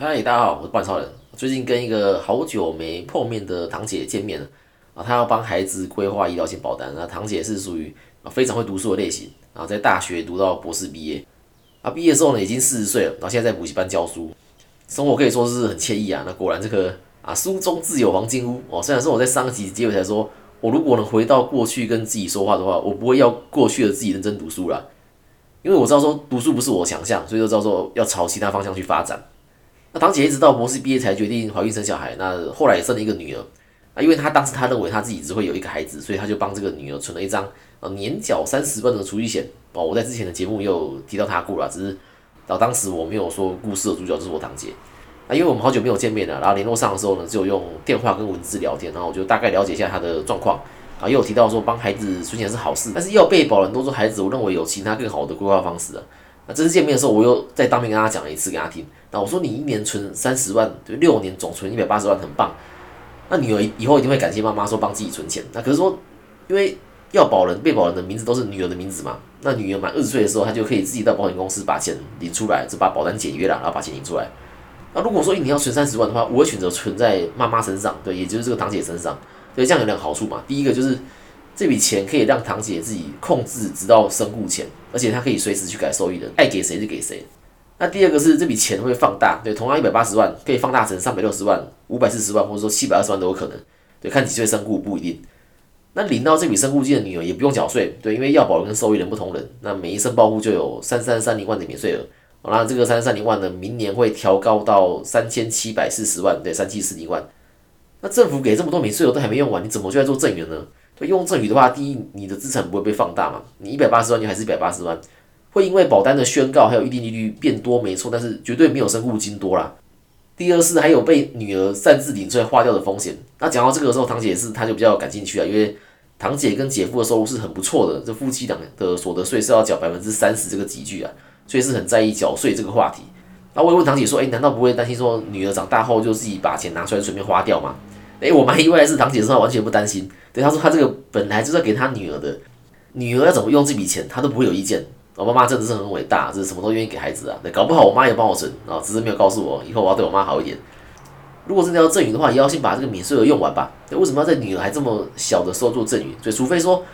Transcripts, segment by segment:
嗨，大家好，我是半超人。最近跟一个好久没碰面的堂姐见面了啊，她要帮孩子规划医疗险保单。那堂姐是属于啊非常会读书的类型，然后在大学读到博士毕业啊，毕业之后呢已经四十岁了，然后现在在补习班教书，生活可以说是很惬意啊。那果然这个啊，书中自有黄金屋哦。虽然说我在上集结尾才说，我如果能回到过去跟自己说话的话，我不会要过去的自己认真读书了，因为我知道说读书不是我强项，所以就知道说要朝其他方向去发展。堂姐一直到博士毕业才决定怀孕生小孩，那后来也生了一个女儿啊，因为她当时她认为她自己只会有一个孩子，所以她就帮这个女儿存了一张呃年缴三十万的储蓄险哦。我在之前的节目也有提到她过了，只是到当时我没有说故事的主角就是我堂姐啊，因为我们好久没有见面了，然后联络上的时候呢，只有用电话跟文字聊天，然后我就大概了解一下她的状况啊，也有提到说帮孩子存钱是好事，但是要被保人多说孩子，我认为有其他更好的规划方式啊。那这次见面的时候，我又在当面跟他讲了一次给他听。那我说你一年存三十万，对，六年总存一百八十万，很棒。那女儿以后一定会感谢妈妈说帮自己存钱。那可是说，因为要保人、被保人的名字都是女儿的名字嘛。那女儿满二十岁的时候，她就可以自己到保险公司把钱领出来，就把保单解约了，然后把钱领出来。那如果说一年要存三十万的话，我会选择存在妈妈身上，对，也就是这个堂姐身上。所以这样有两个好处嘛。第一个就是这笔钱可以让堂姐自己控制，直到身故前。而且她可以随时去改受益人，爱给谁就给谁。那第二个是这笔钱会放大，对，同样一百八十万可以放大成三百六十万、五百四十万，或者说七百二十万都有可能。对，看几岁身故不一定。那领到这笔身故金的女儿也不用缴税，对，因为要保人跟受益人不同人，那每一申报户就有三三三零万的免税额。那这个三三零万呢，明年会调高到三千七百四十万，对，三七四零万。那政府给这么多免税额都还没用完，你怎么就在做赠与呢？用赠与的话，第一，你的资产不会被放大嘛？你一百八十万，就还是一百八十万，会因为保单的宣告还有预定利率变多，没错，但是绝对没有身故金多啦。第二是还有被女儿擅自领出来花掉的风险。那讲到这个时候，堂姐是她就比较感兴趣啊，因为堂姐跟姐夫的收入是很不错的，这夫妻俩的所得税是要缴百分之三十这个集聚啊，所以是很在意缴税这个话题。那我也问堂姐说，哎，难道不会担心说女儿长大后就自己把钱拿出来随便花掉吗？哎，我蛮意外的是，堂姐说她完全不担心。对，她说她这个本来就是要给她女儿的，女儿要怎么用这笔钱，她都不会有意见。我妈妈真的是很伟大，这是什么都愿意给孩子啊。对，搞不好我妈也帮我存啊，只是没有告诉我，以后我要对我妈好一点。如果真的要赠与的话，也要先把这个免税额用完吧。为什么要在女儿还这么小的时候做赠与？所以，除非说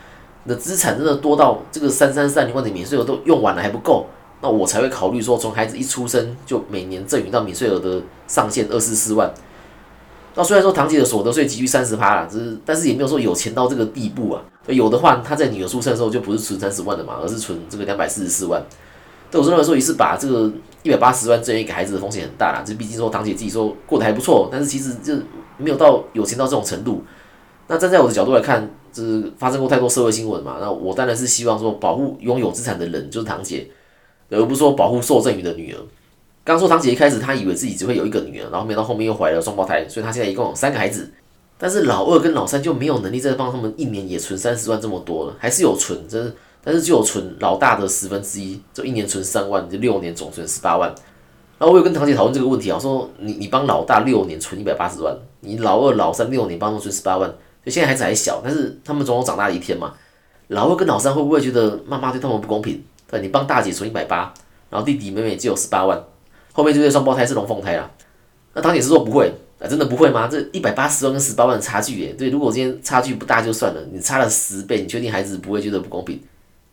你的资产真的多到这个三三三零万的免税额都用完了还不够，那我才会考虑说，从孩子一出生就每年赠与到免税额的上限二四四万。那虽然说堂姐的所得税急于三十趴啦，只是但是也没有说有钱到这个地步啊。有的话，他在女儿出生的时候就不是存三十万的嘛，而是存这个两百四十四万。对我认为说也是把这个一百八十万赠与给孩子的风险很大啦。这毕竟说堂姐自己说过得还不错，但是其实就没有到有钱到这种程度。那站在我的角度来看，就是发生过太多社会新闻嘛。那我当然是希望说保护拥有资产的人，就是堂姐，而不是说保护受赠与的女儿。刚说堂姐一开始她以为自己只会有一个女儿，然后没到后面又怀了双胞胎，所以她现在一共有三个孩子。但是老二跟老三就没有能力再帮他们一年也存三十万这么多了，还是有存，真是，但是就有存老大的十分之一，就一年存三万，就六年总存十八万。然后我有跟堂姐讨论这个问题啊，说你你帮老大六年存一百八十万，你老二老三六年帮他们存十八万，就现在孩子还小，但是他们总有长大的一天嘛。老二跟老三会不会觉得妈妈对他们不公平？对，你帮大姐存一百八，然后弟弟妹妹只有十八万。后面这对双胞胎是龙凤胎啦，那堂姐是说不会啊，真的不会吗？这一百八十万跟十八万的差距耶，对，如果今天差距不大就算了，你差了十倍，你确定孩子不会觉得不公平？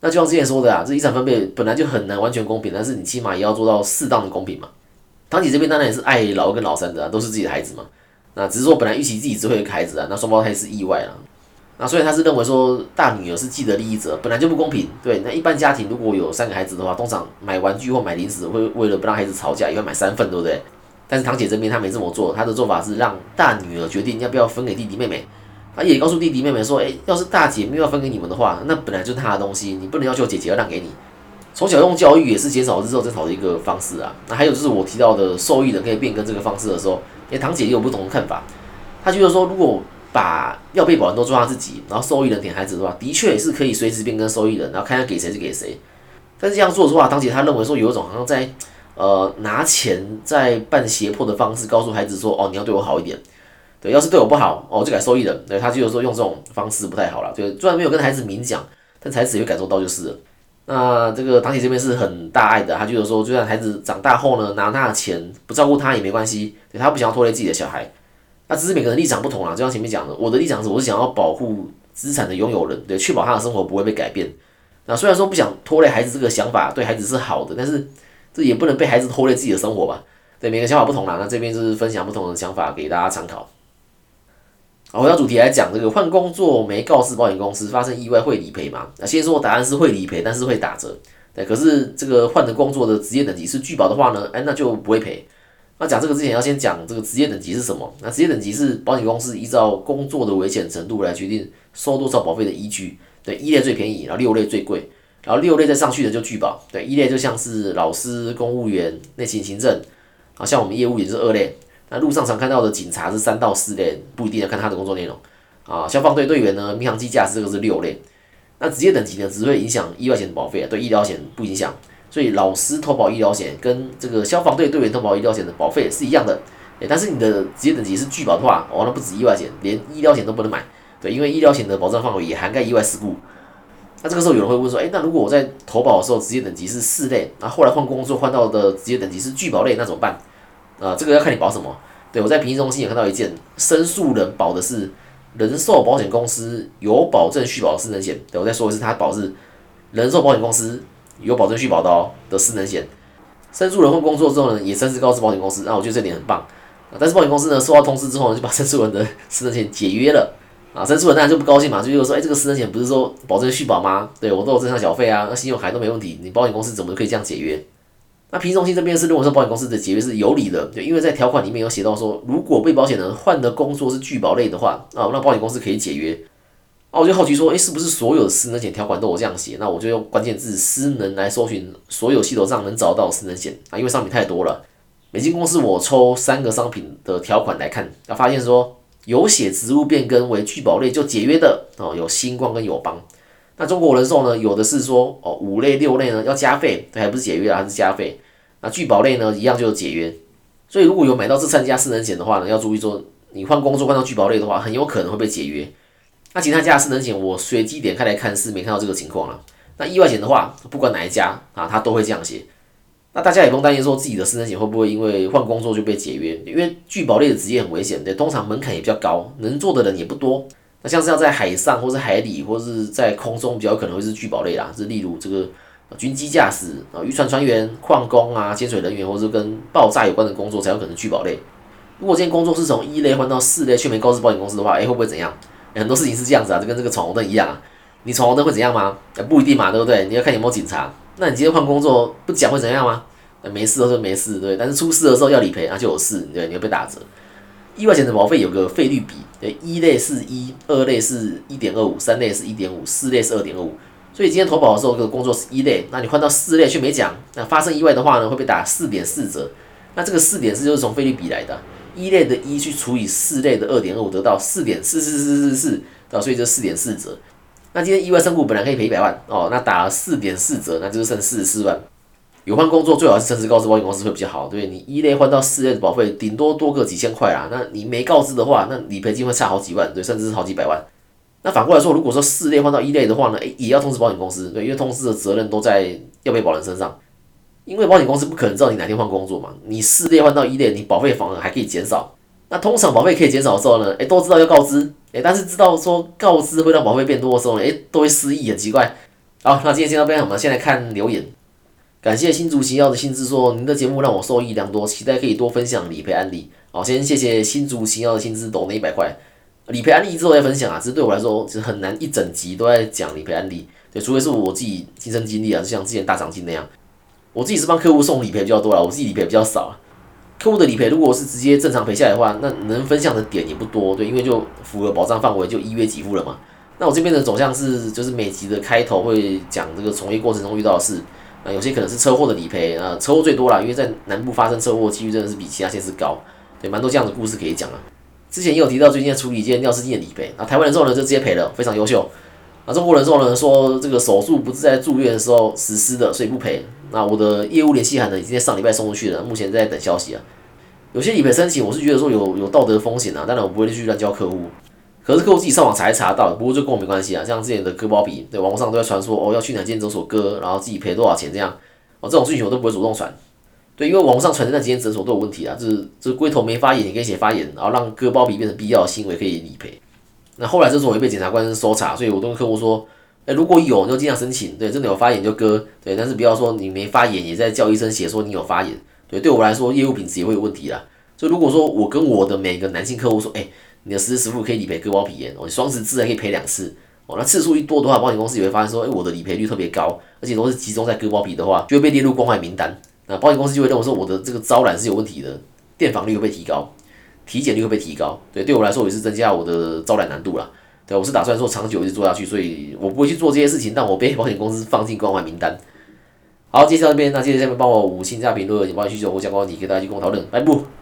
那就像之前说的啊，这遗产分配本来就很难完全公平，但是你起码也要做到适当的公平嘛。堂姐这边当然也是爱老二跟老三的，都是自己的孩子嘛，那只是说本来预期自己只会一个孩子啊，那双胞胎是意外了。那所以他是认为说大女儿是既得利益者，本来就不公平。对，那一般家庭如果有三个孩子的话，通常买玩具或买零食会为了不让孩子吵架，也会买三份，对不对？但是堂姐这边她没这么做，她的做法是让大女儿决定要不要分给弟弟妹妹。她也告诉弟弟妹妹说，诶，要是大姐没有分给你们的话，那本来就是她的东西，你不能要求姐姐要让给你。从小用教育也是减少日后争吵的一个方式啊。那还有就是我提到的受益人可以变更这个方式的时候，诶，堂姐也有不同的看法。她觉得说，如果把要被保人都做他自己，然后受益人填孩子的话，的确也是可以随时变更受益人，然后看他给谁就给谁。但是这样做的话，当姐他认为说有一种好像在呃拿钱在办胁迫的方式，告诉孩子说哦你要对我好一点，对，要是对我不好哦就改受益人。对他就有说用这种方式不太好了，对，虽然没有跟孩子明讲，但孩子也会感受到就是。那这个堂姐这边是很大爱的，她觉得说，就算孩子长大后呢，拿他的钱不照顾他也没关系，对他不想要拖累自己的小孩。那只是每个人立场不同啦，就像前面讲的，我的立场是我是想要保护资产的拥有人，对，确保他的生活不会被改变。那虽然说不想拖累孩子这个想法对孩子是好的，但是这也不能被孩子拖累自己的生活吧？对，每个想法不同啦。那这边就是分享不同的想法给大家参考。好，回到主题来讲，这个换工作没告知保险公司，发生意外会理赔吗？那先说答案是会理赔，但是会打折。对，可是这个换的工作的职业等级是拒保的话呢？哎，那就不会赔。那讲这个之前要先讲这个职业等级是什么？那职业等级是保险公司依照工作的危险程度来决定收多少保费的依据。对，一类最便宜，然后六类最贵，然后六类再上去的就拒保。对，一类就像是老师、公务员、内勤行政，啊，像我们业务也是二类。那路上常看到的警察是三到四类，不一定要看他的工作内容啊。消防队队员呢，民航机驾驶这个是六类。那职业等级呢，只会影响意外险的保费啊，对医疗险不影响。所以老师投保医疗险跟这个消防队队员投保医疗险的保费是一样的，诶，但是你的职业等级是拒保的话，哦，那不止意外险，连医疗险都不能买。对，因为医疗险的保障范围也涵盖意外事故。那这个时候有人会问说，诶，那如果我在投保的时候职业等级是四类，那后来换工作换到的职业等级是拒保类，那怎么办？啊，这个要看你保什么。对我在平行中心也看到一件申诉人保的是人寿保险公司有保证续保的私人险。对我再说一次，他保是人寿保险公司有保证续保的哦的私人险。申诉人换工作之后呢，也申诉告知保险公司，那我觉得这点很棒。但是保险公司呢收到通知之后呢，就把申诉人的私人险解约了。啊，申诉人当然就不高兴嘛，就又说，哎，这个私人险不是说保证续保吗？对我都有正常缴费啊，那信用卡都没问题，你保险公司怎么可以这样解约？那平中心这边是认为说保险公司的解约是有理的，对，因为在条款里面有写到说，如果被保险人换的工作是拒保类的话，啊，那保险公司可以解约。啊，我就好奇说，诶，是不是所有的私人险条款都有这样写？那我就用关键字“私人”来搜寻所有系统上能找到私人险啊，因为商品太多了。美金公司我抽三个商品的条款来看，啊，发现说有写职务变更为拒保类就解约的哦，有星光跟友邦。那中国人寿呢？有的是说哦，五类六类呢要加费，还不是解约啊，还是加费。那拒保类呢，一样就是解约。所以如果有买到这三家私人险的话呢，要注意说，你换工作换到拒保类的话，很有可能会被解约。那其他家的私人险，我随机点开来看是没看到这个情况了。那意外险的话，不管哪一家啊，他都会这样写。那大家也不用担心说自己的私人险会不会因为换工作就被解约，因为拒保类的职业很危险，对，通常门槛也比较高，能做的人也不多。那像是要在海上或是海里或是在空中，比较可能会是拒保类啦，是例如这个。军机驾驶啊，渔船船员、矿工啊、潜水人员，或者跟爆炸有关的工作才有可能拒保类。如果这件工作是从一类换到四类，却没告知保险公司的话，哎，会不会怎样？很多事情是这样子啊，就跟这个闯红灯一样啊。你闯红灯会怎样吗？不一定嘛，对不对？你要看有没有警察。那你今天换工作不讲会怎样吗？没事的时候没事，对。但是出事的时候要理赔啊，就有事，对，你会被打折。意外险的保费有个费率比，对，一类是一，二类是一点二五，三类是一点五，四类是二点二五。所以今天投保的时候，这个工作是一类，那你换到四类却没讲，那发生意外的话呢，会被打四点四折。那这个四点四就是从费率比来的，一类的一去除以四类的二点二，得到四点四四四四四，啊，所以就四点四折。那今天意外身故本来可以赔一百万哦，那打了四点四折，那就是剩四十四万。有换工作最好是诚实告知保险公司会比较好，对？你一类换到四类的保费，顶多多个几千块啦，那你没告知的话，那理赔金会差好几万，对，甚至是好几百万。那反过来说，如果说四类换到一类的话呢，诶，也要通知保险公司，对，因为通知的责任都在要被保人身上，因为保险公司不可能知道你哪天换工作嘛。你四类换到一类，你保费反而还可以减少。那通常保费可以减少的时候呢，诶，都知道要告知，诶，但是知道说告知会让保费变多的时候，诶，都会失忆，很奇怪。好，那今天先到这边，我们先来看留言。感谢新竹行要的新知说，您的节目让我受益良多，期待可以多分享理赔案例。好，先谢谢新竹行要的新知，抖那一百块。理赔案例之后再分享啊，其实对我来说其实很难一整集都在讲理赔案例，对，除非是我自己亲身经历啊，就像之前大长今那样，我自己是帮客户送理赔比较多啦，我自己理赔比较少啊。客户的理赔如果是直接正常赔下来的话，那能分享的点也不多，对，因为就符合保障范围，就一约给付了嘛。那我这边的走向是，就是每集的开头会讲这个从业过程中遇到的事，啊，有些可能是车祸的理赔，啊，车祸最多啦，因为在南部发生车祸几率真的是比其他县市高，对，蛮多这样的故事可以讲啊。之前也有提到，最近在处理一件尿失禁的理赔，啊，台湾人寿呢就直接赔了，非常优秀。啊，中国人寿呢说这个手术不是在住院的时候实施的，所以不赔。那我的业务联系函呢已经在上礼拜送出去了，目前在等消息啊。有些理赔申请，我是觉得说有有道德风险啊，当然我不会去乱教客户。可是客户自己上网查一查到，不过就跟我没关系啊。像之前的割包皮，对，网络上都在传说哦，要去哪间诊所割，然后自己赔多少钱这样，哦，这种事情我都不会主动传。对，因为网络上传的那几间诊所都有问题啊，就是就是龟头没发炎，你可以写发炎，然后让割包皮变成必要的行为可以理赔。那后来诊所也被检察官搜查，所以我都跟客户说，哎，如果有你就尽量申请，对，真的有发炎就割，对，但是不要说你没发炎也在叫医生写说你有发炎，对，对我来说业务品质也会有问题啦。所以如果说我跟我的每个男性客户说，哎。你的实时付可以理赔割包皮炎，哦，你双十字还可以赔两次，哦，那次数一多的话，保险公司也会发现说，哎，我的理赔率特别高，而且都是集中在割包皮的话，就会被列入关怀名单，那保险公司就会认为说我的这个招揽是有问题的，电访率会被提高，体检率会被提高，对，对我来说也是增加我的招揽难度啦，对，我是打算说长久一直做下去，所以我不会去做这些事情，但我被保险公司放进关怀名单。好，介绍这边，那谢谢下面帮我五星加评论，有保险需求或相关问题，给大家去跟我讨论，拜拜。